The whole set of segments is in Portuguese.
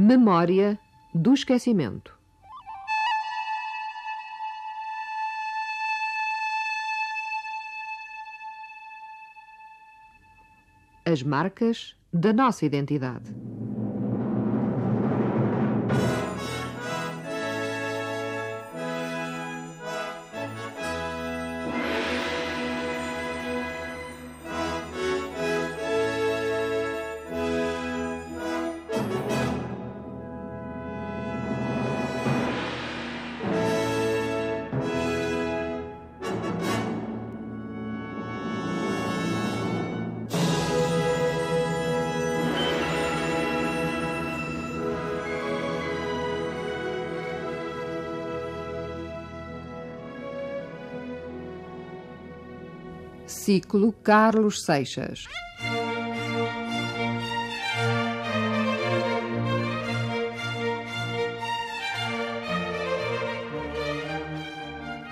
Memória do esquecimento. As marcas da nossa identidade. Ciclo Carlos Seixas.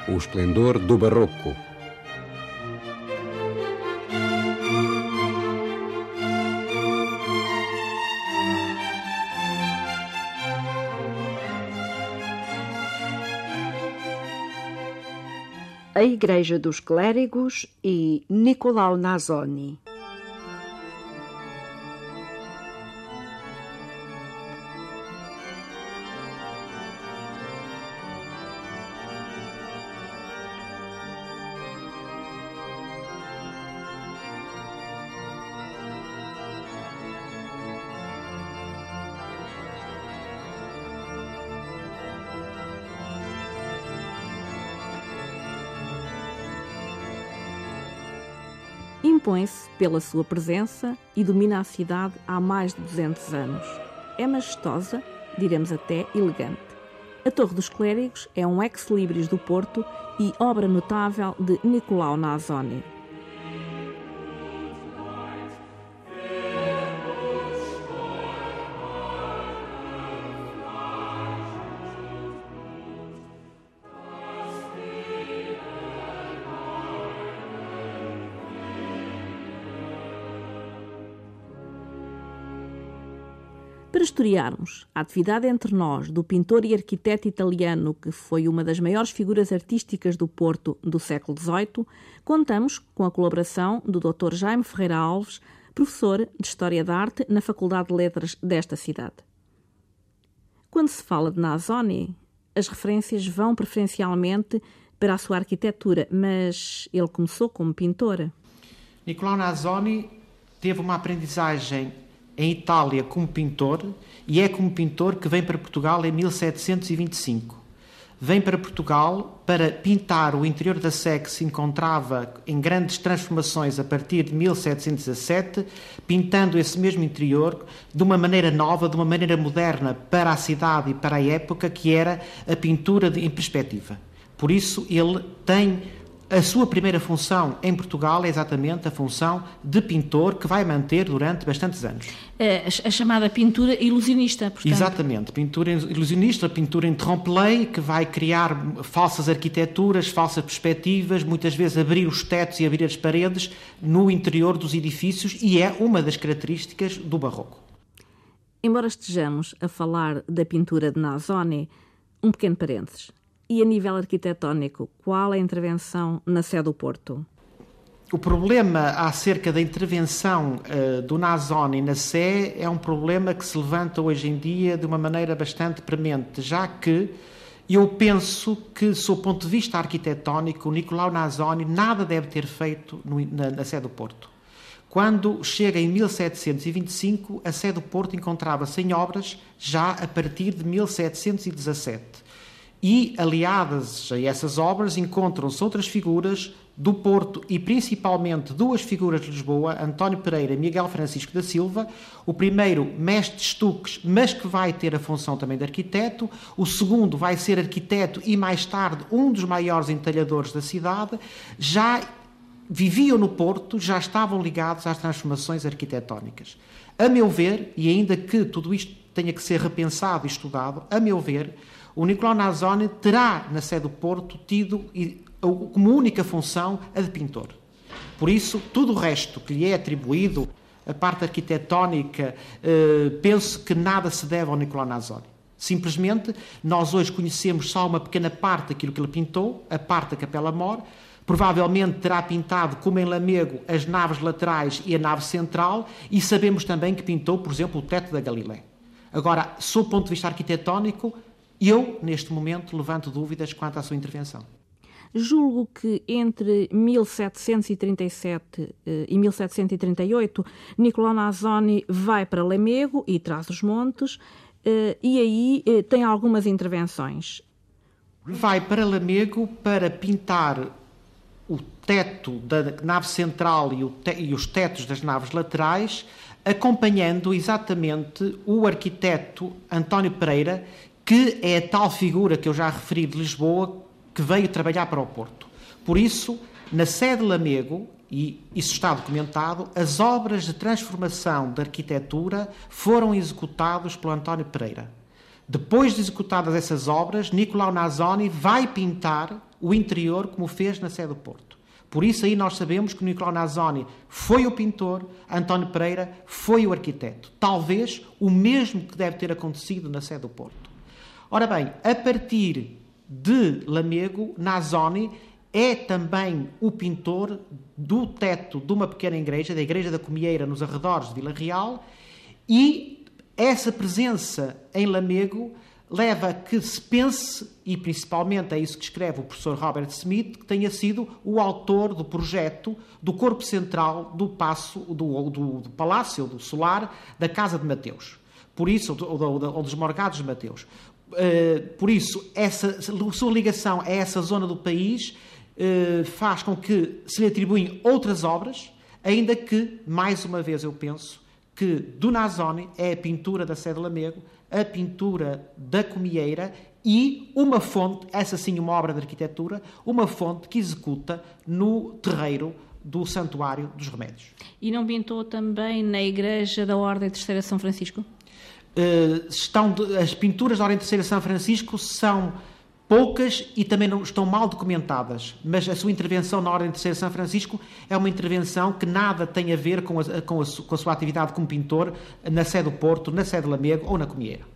O esplendor do barroco. A Igreja dos Clérigos e Nicolau Nazoni. Impõe-se pela sua presença e domina a cidade há mais de 200 anos. É majestosa, diremos até elegante. A Torre dos Clérigos é um ex-libris do Porto e obra notável de Nicolau Nazoni. Historiarmos a atividade entre nós do pintor e arquiteto italiano que foi uma das maiores figuras artísticas do Porto do século XVIII, contamos com a colaboração do Dr. Jaime Ferreira Alves, professor de História da Arte na Faculdade de Letras desta cidade. Quando se fala de Nazoni, as referências vão preferencialmente para a sua arquitetura, mas ele começou como pintor. Nicolau Nazoni teve uma aprendizagem em Itália como pintor e é como pintor que vem para Portugal em 1725. Vem para Portugal para pintar o interior da Sé que se encontrava em grandes transformações a partir de 1717, pintando esse mesmo interior de uma maneira nova, de uma maneira moderna para a cidade e para a época, que era a pintura de, em perspectiva. Por isso, ele tem a sua primeira função em Portugal é exatamente a função de pintor que vai manter durante bastantes anos. A, a chamada pintura ilusionista, portanto. Exatamente, pintura ilusionista, pintura em trompe-l'œil, que vai criar falsas arquiteturas, falsas perspectivas, muitas vezes abrir os tetos e abrir as paredes no interior dos edifícios e é uma das características do barroco. Embora estejamos a falar da pintura de Nazoni, um pequeno parênteses. E a nível arquitetónico, qual a intervenção na sede do Porto? O problema acerca da intervenção uh, do Nazoni na Sé é um problema que se levanta hoje em dia de uma maneira bastante premente, já que eu penso que, sob ponto de vista arquitetónico, o Nicolau Nazoni nada deve ter feito no, na, na sede do Porto. Quando chega em 1725, a sede do Porto encontrava-se em obras já a partir de 1717 e, aliadas a essas obras, encontram-se outras figuras do Porto e principalmente duas figuras de Lisboa, António Pereira e Miguel Francisco da Silva. O primeiro, mestre de estuques, mas que vai ter a função também de arquiteto. O segundo vai ser arquiteto e, mais tarde, um dos maiores entalhadores da cidade. Já viviam no Porto, já estavam ligados às transformações arquitetónicas. A meu ver, e ainda que tudo isto tenha que ser repensado e estudado, a meu ver, o Nicolau Nazoni terá, na sede do Porto, tido como única função a de pintor. Por isso, tudo o resto que lhe é atribuído a parte arquitetónica, eh, penso que nada se deve ao Nicolau Nazoni. Simplesmente, nós hoje conhecemos só uma pequena parte daquilo que ele pintou, a parte da Capela Mor. Provavelmente terá pintado, como em Lamego, as naves laterais e a nave central, e sabemos também que pintou, por exemplo, o teto da Galileia. Agora, sob o ponto de vista arquitetónico, eu, neste momento, levanto dúvidas quanto à sua intervenção. Julgo que entre 1737 eh, e 1738, Nicolau Nazoni vai para Lamego e traz os montes, eh, e aí eh, tem algumas intervenções. Vai para Lamego para pintar o teto da nave central e, te e os tetos das naves laterais, acompanhando exatamente o arquiteto António Pereira, que é a tal figura que eu já referi de Lisboa, que veio trabalhar para o Porto. Por isso, na sede Lamego, e isso está documentado, as obras de transformação da arquitetura foram executadas pelo António Pereira. Depois de executadas essas obras, Nicolau Nazoni vai pintar o interior como fez na sede do Porto. Por isso aí nós sabemos que Nicolau Nazoni foi o pintor, António Pereira foi o arquiteto. Talvez o mesmo que deve ter acontecido na sede do Porto. Ora bem, a partir de Lamego, Nazoni é também o pintor do teto de uma pequena igreja, da Igreja da Comieira, nos arredores de Vila Real, e essa presença em Lamego leva a que se pense, e principalmente é isso que escreve o professor Robert Smith, que tenha sido o autor do projeto do corpo central do passo do, do, do Palácio do Solar da Casa de Mateus. Por isso, ou, ou, ou dos Morgados de Mateus. Uh, por isso, essa sua ligação a essa zona do país uh, faz com que se lhe atribuem outras obras, ainda que, mais uma vez, eu penso que do Nazoni é a pintura da Sede Lamego, a pintura da Comieira e uma fonte, essa sim uma obra de arquitetura, uma fonte que executa no terreiro do Santuário dos Remédios. E não pintou também na Igreja da Ordem Terceira São Francisco? Uh, estão de, as pinturas da Ordem Terceira São Francisco são poucas e também não estão mal documentadas, mas a sua intervenção na Ordem de Terceira São Francisco é uma intervenção que nada tem a ver com a, com a, com a sua atividade como pintor na sede do Porto, na sede de Lamego ou na Comieira.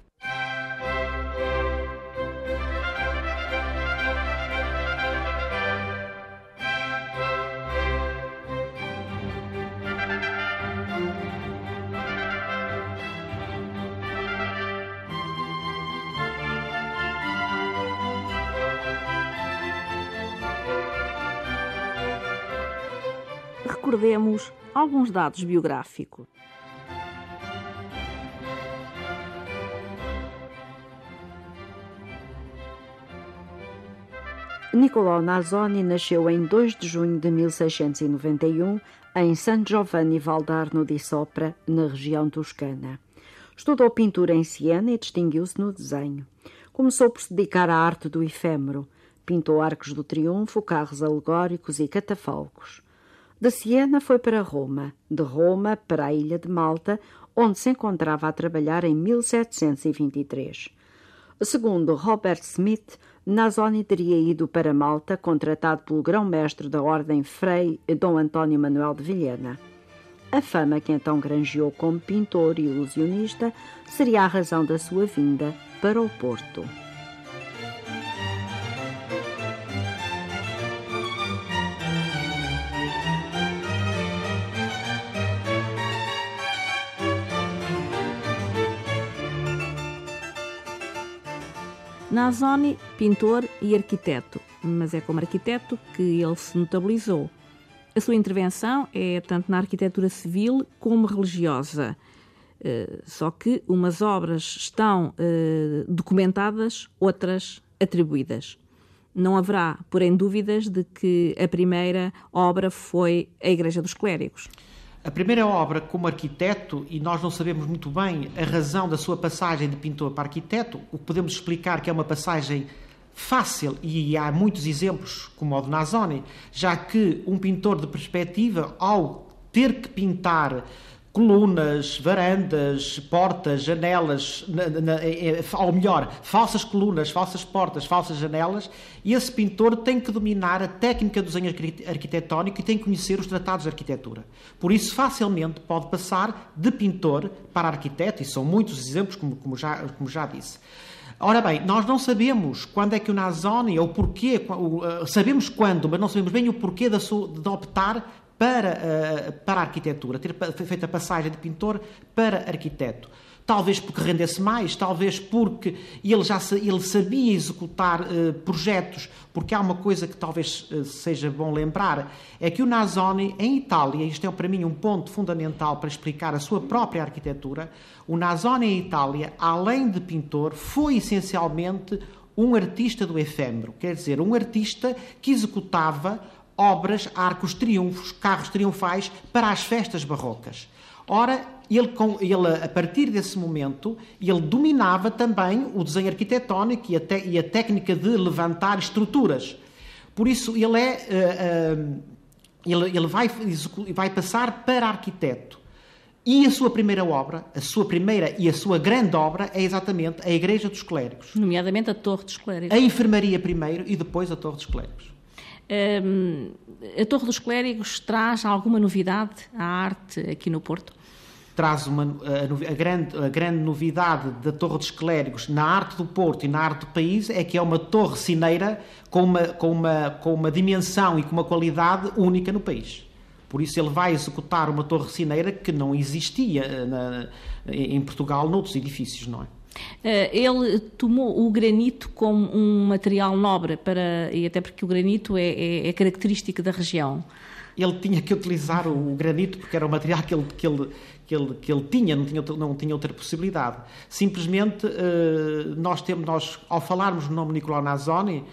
Recordemos alguns dados biográficos. Nicolau Nazoni nasceu em 2 de junho de 1691 em San Giovanni Valdarno di Sopra, na região toscana. Estudou pintura em Siena e distinguiu-se no desenho. Começou por se dedicar à arte do efêmero. Pintou arcos do triunfo, carros alegóricos e catafalcos. De Siena foi para Roma, de Roma para a ilha de Malta, onde se encontrava a trabalhar em 1723. Segundo Robert Smith, Nazoni teria ido para Malta, contratado pelo grão-mestre da Ordem Frei Dom António Manuel de Vilhena. A fama que então granjeou como pintor e ilusionista seria a razão da sua vinda para o Porto. Nazoni, pintor e arquiteto, mas é como arquiteto que ele se notabilizou. A sua intervenção é tanto na arquitetura civil como religiosa. Uh, só que umas obras estão uh, documentadas, outras atribuídas. Não haverá, porém, dúvidas de que a primeira obra foi a Igreja dos Clérigos. A primeira obra como arquiteto, e nós não sabemos muito bem a razão da sua passagem de pintor para arquiteto, o que podemos explicar que é uma passagem fácil, e há muitos exemplos, como o de Nazoni, já que um pintor de perspectiva, ao ter que pintar colunas, varandas, portas, janelas, na, na, ou melhor, falsas colunas, falsas portas, falsas janelas, e esse pintor tem que dominar a técnica do desenho arquitetónico e tem que conhecer os tratados de arquitetura. Por isso, facilmente pode passar de pintor para arquiteto, e são muitos exemplos, como, como, já, como já disse. Ora bem, nós não sabemos quando é que o Nazoni, ou porquê, sabemos quando, mas não sabemos bem o porquê de, de optar para, uh, para a arquitetura, ter feito a passagem de pintor para arquiteto. Talvez porque rendesse mais, talvez porque ele já ele sabia executar uh, projetos, porque há uma coisa que talvez uh, seja bom lembrar, é que o Nasoni, em Itália, isto é para mim um ponto fundamental para explicar a sua própria arquitetura, o Nasoni em Itália, além de pintor, foi essencialmente um artista do efêmero, quer dizer, um artista que executava obras, arcos triunfos, carros triunfais para as festas barrocas. Ora, ele, ele, a partir desse momento, ele dominava também o desenho arquitetónico e a, te, e a técnica de levantar estruturas. Por isso, ele, é, uh, uh, ele, ele vai, vai passar para arquiteto. E a sua primeira obra, a sua primeira e a sua grande obra é exatamente a Igreja dos Clérigos. Nomeadamente a Torre dos Clérigos. A enfermaria primeiro e depois a Torre dos Clérigos a Torre dos Clérigos traz alguma novidade à arte aqui no Porto? Traz uma, a, a, grande, a grande novidade da Torre dos Clérigos na arte do Porto e na arte do país é que é uma torre cineira com uma, com uma, com uma dimensão e com uma qualidade única no país. Por isso ele vai executar uma torre cineira que não existia eh, na, em Portugal noutros edifícios, não é? Eh, ele tomou o granito como um material nobre, para, e até porque o granito é, é, é característico da região. Ele tinha que utilizar o granito porque era o material que ele, que ele, que ele, que ele tinha, não tinha, não tinha outra possibilidade. Simplesmente, eh, nós temos, nós, ao falarmos no nome Nicolau Nazoni,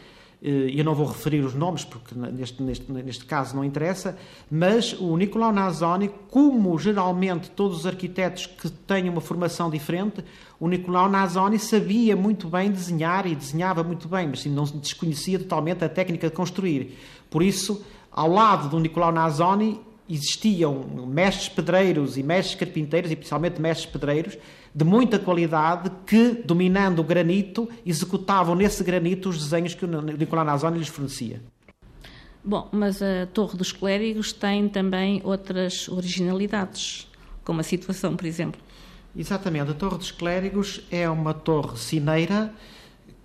eu não vou referir os nomes porque neste, neste, neste caso não interessa, mas o Nicolau Nazoni, como geralmente todos os arquitetos que têm uma formação diferente, o Nicolau Nazoni sabia muito bem desenhar e desenhava muito bem, mas não desconhecia totalmente a técnica de construir. Por isso, ao lado do Nicolau Nazoni existiam mestres pedreiros e mestres carpinteiros, e principalmente mestres pedreiros, de muita qualidade que, dominando o granito, executavam nesse granito os desenhos que o Nicolau Nazoni lhes fornecia. Bom, mas a Torre dos Clérigos tem também outras originalidades, como a situação, por exemplo. Exatamente, a Torre dos Clérigos é uma torre cineira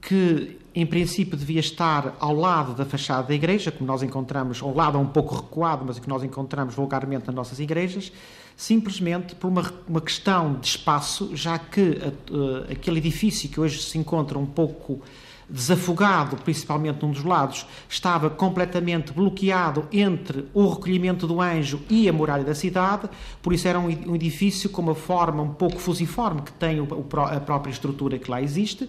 que em princípio devia estar ao lado da fachada da igreja, como nós encontramos, ao lado um pouco recuado, mas que nós encontramos vulgarmente nas nossas igrejas, simplesmente por uma, uma questão de espaço, já que uh, aquele edifício que hoje se encontra um pouco desafogado, principalmente num dos lados, estava completamente bloqueado entre o recolhimento do anjo e a muralha da cidade, por isso era um edifício com uma forma um pouco fusiforme, que tem a própria estrutura que lá existe,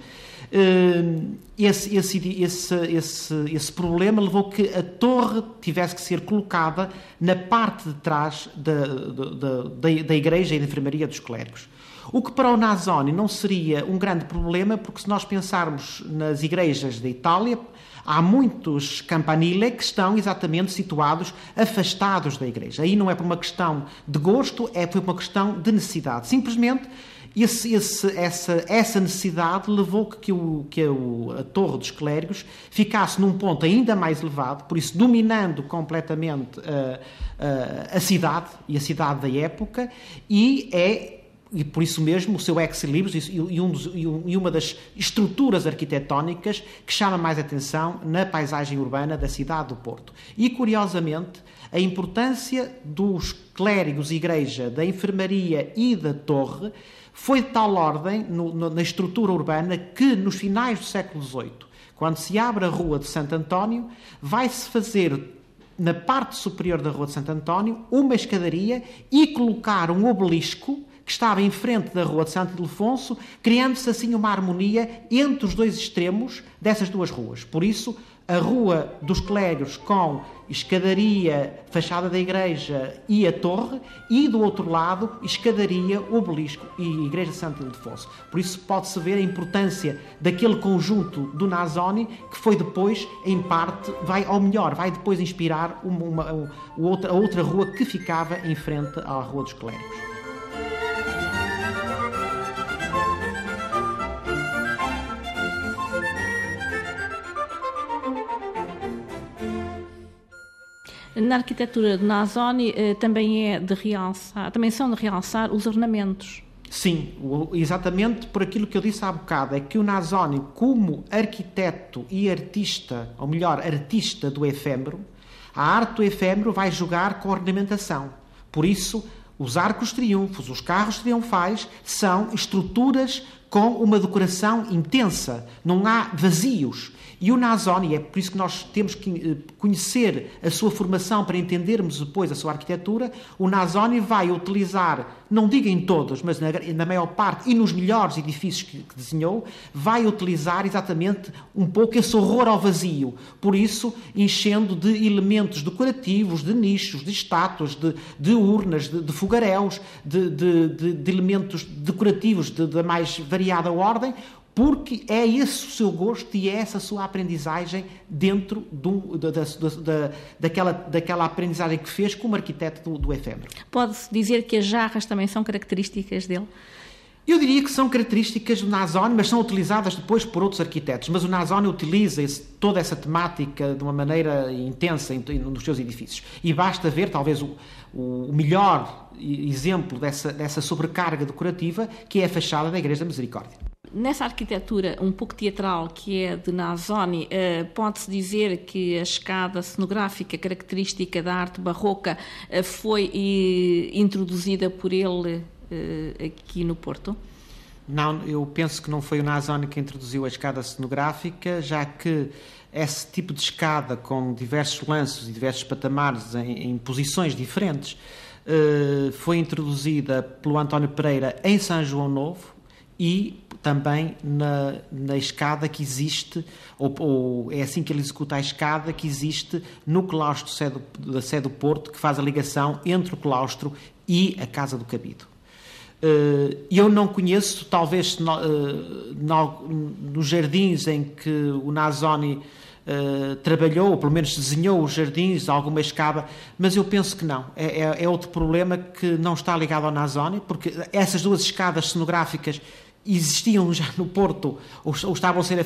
Hum, esse, esse, esse, esse, esse problema levou que a torre tivesse que ser colocada na parte de trás da, da, da, da igreja e da enfermaria dos clérigos. O que para o Nazoni não seria um grande problema, porque se nós pensarmos nas igrejas da Itália, há muitos campanile que estão exatamente situados afastados da igreja. Aí não é por uma questão de gosto, é por uma questão de necessidade. Simplesmente esse, esse, essa, essa necessidade levou que, o, que a, a Torre dos Clérigos ficasse num ponto ainda mais elevado, por isso dominando completamente a, a, a cidade e a cidade da época, e é e por isso mesmo o seu ex-libris e, um e, uma das estruturas arquitetónicas que chama mais atenção na paisagem urbana da cidade do Porto. E, curiosamente, a importância dos clérigos, igreja, da enfermaria e da torre foi de tal ordem no, no, na estrutura urbana que, nos finais do século XVIII, quando se abre a Rua de Santo António, vai-se fazer na parte superior da Rua de Santo António uma escadaria e colocar um obelisco que estava em frente da Rua de Santo Ildefonso, criando-se assim uma harmonia entre os dois extremos dessas duas ruas. Por isso, a Rua dos Clérigos com escadaria, fachada da igreja e a torre, e do outro lado, escadaria, obelisco e igreja de Santo Ildefonso. Por isso pode-se ver a importância daquele conjunto do Nazoni, que foi depois, em parte, vai, ou melhor, vai depois inspirar uma, uma, uma outra, a outra rua que ficava em frente à Rua dos Clérigos. Na arquitetura de Nazoni eh, também é de realçar, também são de realçar os ornamentos. Sim, exatamente por aquilo que eu disse há bocado, é que o Nazoni, como arquiteto e artista, ou melhor, artista do efêmero, a arte do efêmero vai jogar com ornamentação. Por isso, os arcos triunfos, os carros triunfais são estruturas com uma decoração intensa, não há vazios. E o Nazoni, é por isso que nós temos que eh, conhecer a sua formação para entendermos depois a sua arquitetura, o Nazoni vai utilizar, não digo em todos, mas na, na maior parte e nos melhores edifícios que, que, desenhou, vai utilizar exatamente um pouco esse horror ao vazio. Por isso, enchendo de elementos decorativos, de nichos, de estátuas, de, de urnas, de, de fogaréus, de, de, elementos decorativos da mais variada ordem, porque é esse o seu gosto e é essa a sua aprendizagem dentro do, da, da, da, daquela, daquela aprendizagem que fez como arquiteto do, do efêmero. Pode-se dizer que as jarras também são características dele? Eu diria que são características do Nazone, mas são utilizadas depois por outros arquitetos. Mas o Nazone utiliza esse, toda essa temática de uma maneira intensa em, nos seus edifícios. E basta ver, talvez, o, o melhor exemplo dessa, dessa sobrecarga decorativa, que é a fachada da Igreja da Misericórdia. Nessa arquitetura um pouco teatral que é de Nazoni, eh, pode-se dizer que a escada cenográfica característica da arte barroca eh, foi introduzida por ele eh, aqui no Porto? Não, eu penso que não foi o Nazoni que introduziu a escada cenográfica, já que esse tipo de escada com diversos lanços e diversos patamares em, em posições diferentes foi introduzida pelo António Pereira em São João Novo e também na, na escada que existe, ou, ou, é assim que ele executa a escada que existe no claustro da Sé do Porto, que faz a ligação entre o claustro e a Casa do Cabido. Eh, eu não conheço, talvez eh, nos jardins em que o Nazoni Uh, trabalhou, ou pelo menos desenhou os jardins, alguma escada, mas eu penso que não. É, é, é, outro problema que não está ligado ao Nazoni, porque essas duas escadas cenográficas existiam já no Porto, ou, estavam a ser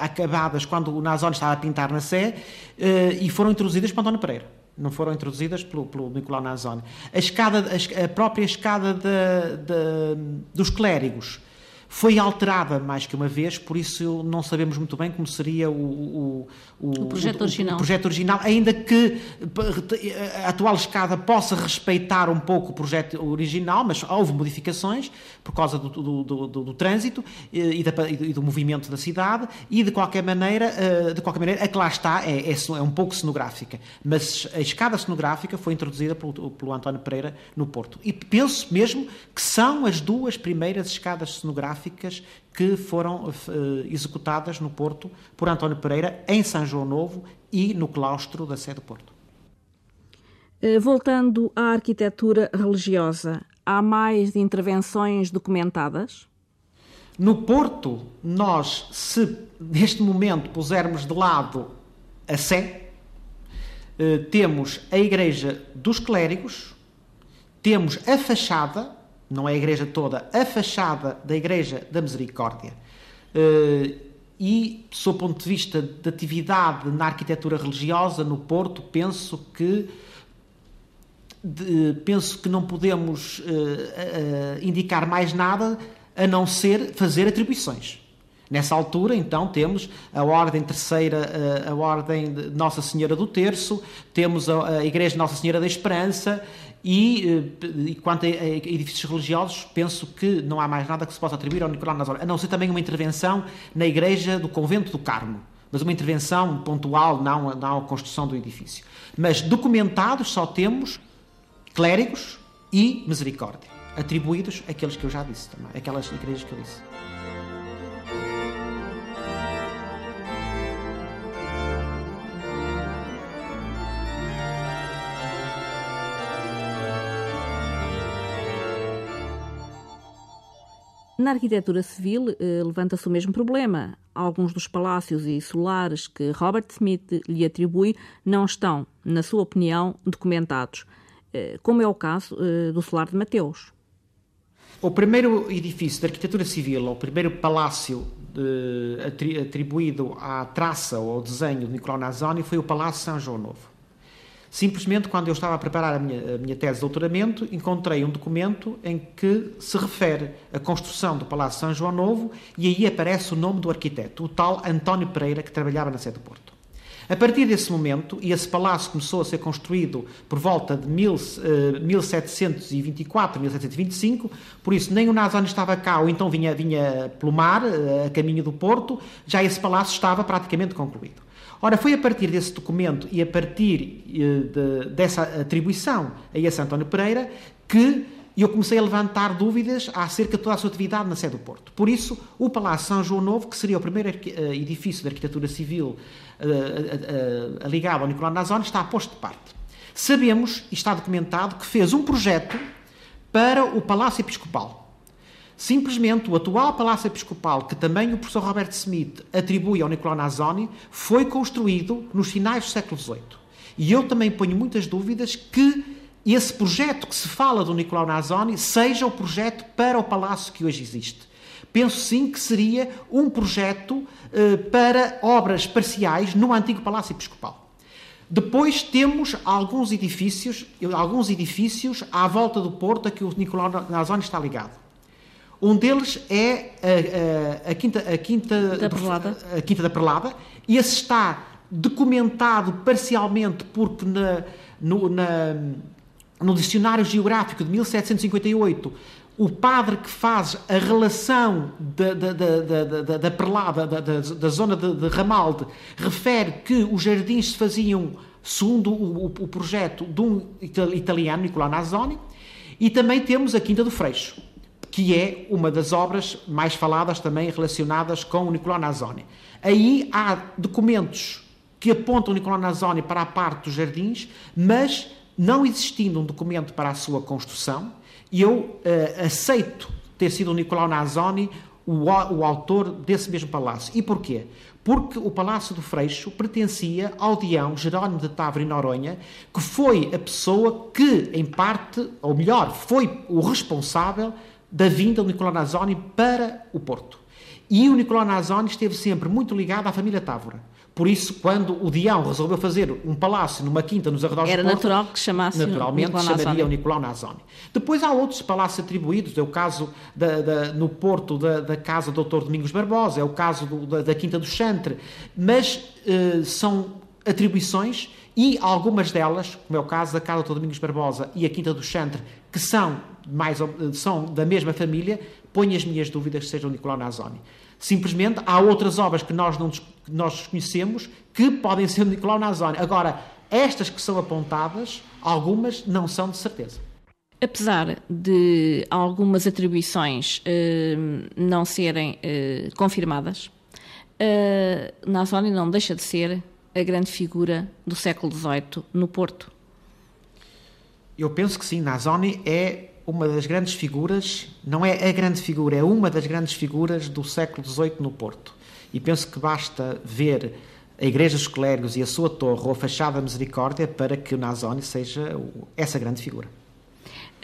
acabadas quando o Nazone estava a pintar na Sé, e foram introduzidas por António Pereira. Não foram introduzidas pelo, pelo Nicolau Nazone. A, escada, a, a própria escada de, de, dos clérigos foi alterada mais que uma vez, por isso não sabemos muito bem como seria o, o, o, o projeto, original. o projeto original, ainda que a atual escada possa respeitar um pouco o projeto original, mas houve modificações por causa do, do, do, do trânsito e, da, e, do movimento da cidade e de qualquer maneira, eh, de qualquer maneira a que lá está é, é, é um pouco cenográfica, mas a escada cenográfica foi introduzida pelo, pelo António Pereira no Porto. E penso mesmo que são as duas primeiras escadas cenográficas gráficas que foram uh, executadas no Porto por António Pereira, em São João Novo e no claustro da Sé do Porto. Eh, voltando à arquitetura religiosa, há mais intervenções documentadas? No Porto, nós, se neste momento pusermos de lado a Sé, eh, temos a Igreja dos Clérigos, temos a fachada, não é a igreja toda, a fachada da Igreja da Misericórdia. Eh, e, sob o ponto de vista de atividade na arquitetura religiosa no Porto, penso que de, penso que não podemos uh, uh, indicar mais nada a não ser fazer atribuições. Nessa altura, então, temos a Ordem Terceira, a Ordem de Nossa Senhora do Terço, temos a, Igreja Nossa Senhora da Esperança e, eh, e, quanto a, edifícios religiosos, penso que não há mais nada que se possa atribuir ao Nicolau Nazaré, a não ser também uma intervenção na igreja do Convento do Carmo, mas uma intervenção pontual, não, não a construção do edifício. Mas documentados só temos clérigos e misericórdia, atribuídos àqueles que eu já disse também, aquelas igrejas que eu disse. Na arquitetura civil eh, levanta-se o mesmo problema. Alguns dos palácios e solares que Robert Smith lhe atribui não estão, na sua opinião, documentados, eh, como é o caso eh, do solar de Mateus. O primeiro edifício de arquitetura civil, o primeiro palácio atribuído à traça ou ao desenho de Nicolau Nazoni foi o Palácio São João Novo. Simplesmente, quando eu estava a preparar a minha, a minha, tese de doutoramento, encontrei um documento em que se refere à construção do Palácio São João Novo e aí aparece o nome do arquiteto, o tal António Pereira, que trabalhava na sede do Porto. A partir desse momento, e esse palácio começou a ser construído por volta de mil, uh, 1724, 1725, por isso nem o Nazoni estava cá, ou então vinha, vinha pelo mar, uh, a caminho do Porto, já esse palácio estava praticamente concluído. Ora, foi a partir desse documento e a partir uh, de, dessa atribuição a esse António Pereira que eu comecei a levantar dúvidas acerca de toda a sua atividade na sede do Porto. Por isso, o Palácio São João Novo, que seria o primeiro eh, edifício de arquitetura civil uh, ligado ao Nicolau Nazoni, está posto de parte. Sabemos, e está documentado, que fez um projeto para o Palácio Episcopal. Simplesmente o atual Palácio Episcopal, que também o professor Robert Smith atribui ao Nicolau Nazoni, foi construído nos finais do século XVIII. E eu também ponho muitas dúvidas que esse projeto que se fala do Nicolau Nazoni seja o projeto para o palácio que hoje existe. Penso sim que seria um projeto eh, para obras parciais no antigo Palácio Episcopal. Depois temos alguns edifícios, alguns edifícios à volta do Porto a que o Nicolau Nazoni está ligado. Um deles é a, a, a Quinta, a, Quinta, da Perlada. a Quinta da Perlada. Esse está documentado parcialmente porque na, no, na, no Dicionário Geográfico de 1758, o padre que faz a relação da, da, da, da, da perlada, da, da, da zona de, de, Ramalde, refere que os jardins se faziam segundo o, o, o projeto de um italiano, Nicolau Nazoni, e também temos a Quinta do Freixo, que é uma das obras mais faladas também relacionadas com o Nicolau Nazoni. Aí há documentos que apontam Nicolau Nazoni para a parte dos jardins, mas não existindo um documento para a sua construção, eu uh, aceito ter sido o Nicolau Nazoni o, o, autor desse mesmo palácio. E porquê? Porque o Palácio do Freixo pertencia ao Dião Jerónimo de Távora e Noronha, que foi a pessoa que, em parte, ou melhor, foi o responsável da vinda do Nicolau Nazoni para o Porto. E o Nicolau Nazoni esteve sempre muito ligado à família Távora. Por isso, quando o Dião resolveu fazer um palácio numa quinta nos arredores Era do Porto, natural que chamasse naturalmente Nicolau chamaria Nazoni. o Nicolau Nazoni. Depois há outros palácios atribuídos, é o caso da, da, no Porto da, da Casa do Dr. Domingos Barbosa, é o caso do, da, da, Quinta do Chantre, mas eh, são atribuições e algumas delas, como é o caso da Casa do Dr. Domingos Barbosa e a Quinta do Chantre, que são, mais, são da mesma família, ponho as minhas dúvidas que seja o Nicolau Nazoni. Simplesmente há outras obras que nós não que nós conhecemos que podem ser de Nicolau Nazoni. Agora, estas que são apontadas, algumas não são de certeza. Apesar de algumas atribuições eh, não serem eh, confirmadas, eh, Nazoni não deixa de ser a grande figura do século XVIII no Porto. Eu penso que sim, Nazoni é uma das grandes figuras, não é a grande figura, é uma das grandes figuras do século XVIII no Porto. E penso que basta ver a Igreja dos Clérigos e a sua torre ou a Fachada da Misericórdia para que o Nazoni seja essa grande figura.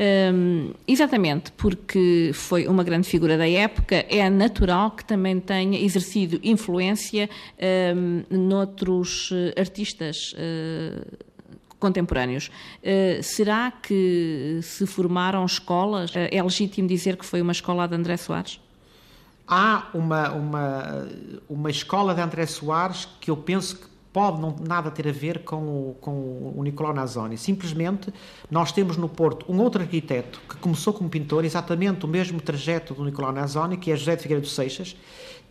Um, exatamente, porque foi uma grande figura da época, é natural que também tenha exercido influência um, noutros eh, artistas uh, contemporâneos. Uh, será que se formaram escolas? Uh, é legítimo dizer que foi uma escola de André Soares? Há uma, uma, uma escola de André Soares que eu penso que pode não nada ter a ver com o, com o Nicolau Nazoni. Simplesmente nós temos no Porto um outro arquiteto que começou como pintor, exatamente o mesmo trajeto do Nicolau Nazoni, que é José de Figueiredo Seixas,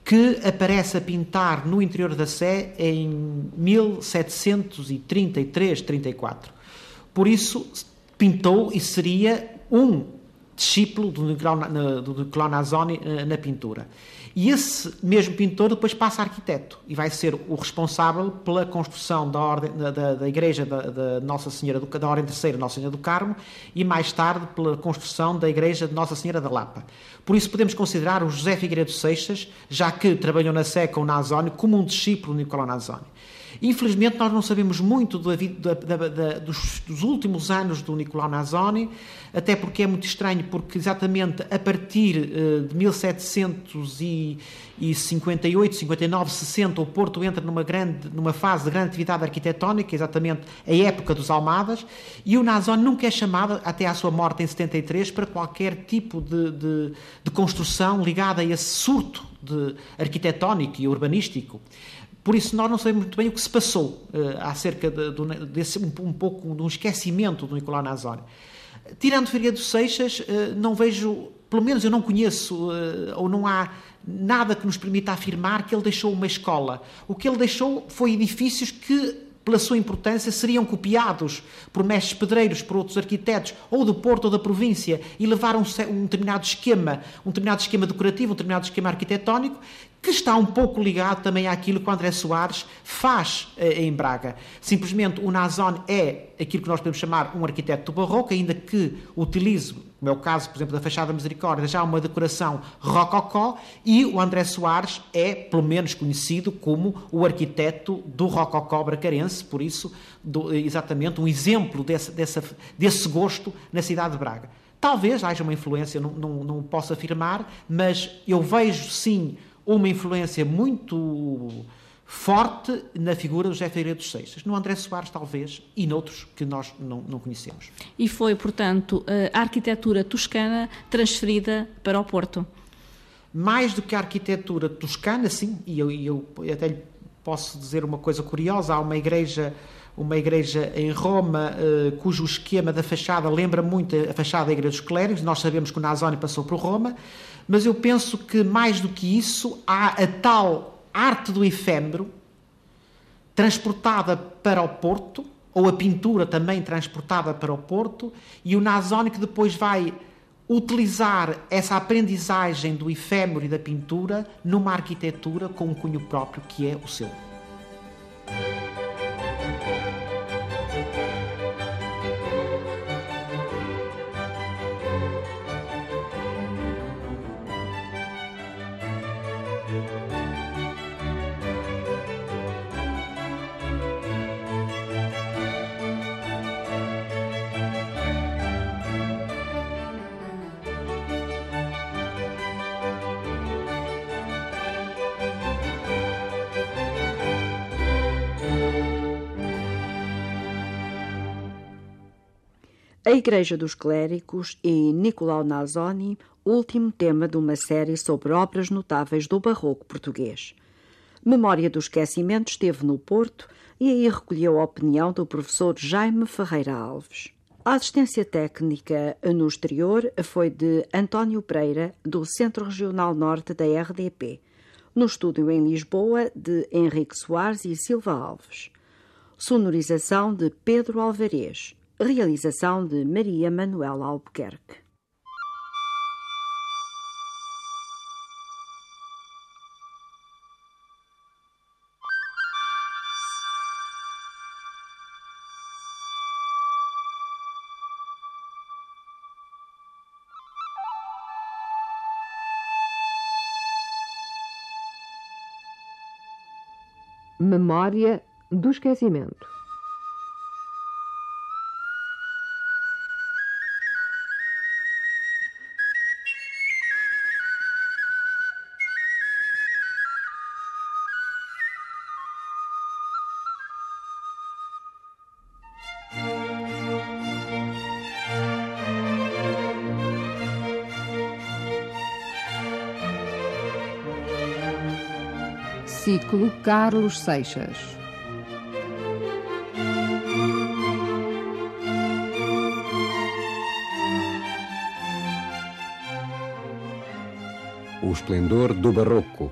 que aparece a pintar no interior da Sé em 1733-34. Por isso, pintou e seria um discípulo do Nicolau, Nazoni eh, na pintura. E esse mesmo pintor depois passa a arquiteto e vai ser o responsável pela construção da, ordem, da, da igreja da, da, Nossa Senhora do, da Ordem Terceira Nossa Senhora do Carmo e mais tarde pela construção da igreja de Nossa Senhora da Lapa. Por isso podemos considerar o José Figueiredo Seixas, já que trabalhou na com o Nazoni, como um discípulo de Nicolau Nazoni. Infelizmente, nós não sabemos muito da, da, da, dos, dos, últimos anos do Nicolau Nazoni, até porque é muito estranho, porque exatamente a partir uh, de 1758, 59, 60, o Porto entra numa, grande, numa fase de grande atividade arquitetónica, exatamente a época dos Almadas, e o Nazoni nunca é chamado, até à sua morte em 73, para qualquer tipo de, de, de construção ligada a esse surto de arquitetónico e urbanístico. Por isso, nós não sabemos muito bem o que se passou uh, acerca de, de, desse um, um, pouco de um esquecimento do Nicolau Nazoni. Tirando dos Seixas, uh, não vejo, pelo menos eu não conheço, uh, ou não há nada que nos permita afirmar que ele deixou uma escola. O que ele deixou foi edifícios que pela sua importância, seriam copiados por mestres pedreiros, por outros arquitetos, ou do Porto ou da província, e levaram um, determinado esquema, um determinado esquema decorativo, um determinado esquema arquitetónico, que está um pouco ligado também àquilo que o André Soares faz eh, em Braga. Simplesmente o Nazon é aquilo que nós podemos chamar um arquiteto barroco, ainda que utilize, como é o caso, por exemplo, da fachada Misericórdia, já uma decoração rococó, e o André Soares é, pelo menos, conhecido como o arquiteto do rococó bracarense, por isso, do, exatamente um exemplo desse, desse, desse gosto na cidade de Braga. Talvez haja uma influência, não, não, não posso afirmar, mas eu vejo sim uma influência muito forte na figura do José Ferreira dos Seixas, no André Soares talvez e noutros que nós não, não conhecemos. E foi, portanto, a arquitetura toscana transferida para o Porto? Mais do que a arquitetura toscana, sim, e eu, eu até lhe posso dizer uma coisa curiosa, há uma igreja uma igreja em Roma uh, cujo esquema da fachada lembra muito a fachada da Igreja dos Clérigos, nós sabemos que o Nazoni passou por Roma, mas eu penso que mais do que isso há a tal arte do efêmero transportada para o Porto, ou a pintura também transportada para o Porto, e o Nazoni que depois vai utilizar essa aprendizagem do efêmero e da pintura numa arquitetura com um cunho próprio que é o seu. A Igreja dos Clérigos e Nicolau Nazoni, último tema de uma série sobre obras notáveis do barroco português. Memória do Esquecimento esteve no Porto e aí recolheu a opinião do professor Jaime Ferreira Alves. A assistência técnica no exterior foi de António Pereira, do Centro Regional Norte da RDP, no estúdio em Lisboa de Henrique Soares e Silva Alves. Sonorização de Pedro Alvarez. Realização de Maria Manuela Albuquerque. Memória do esquecimento. Carlos Seixas. O esplendor do barroco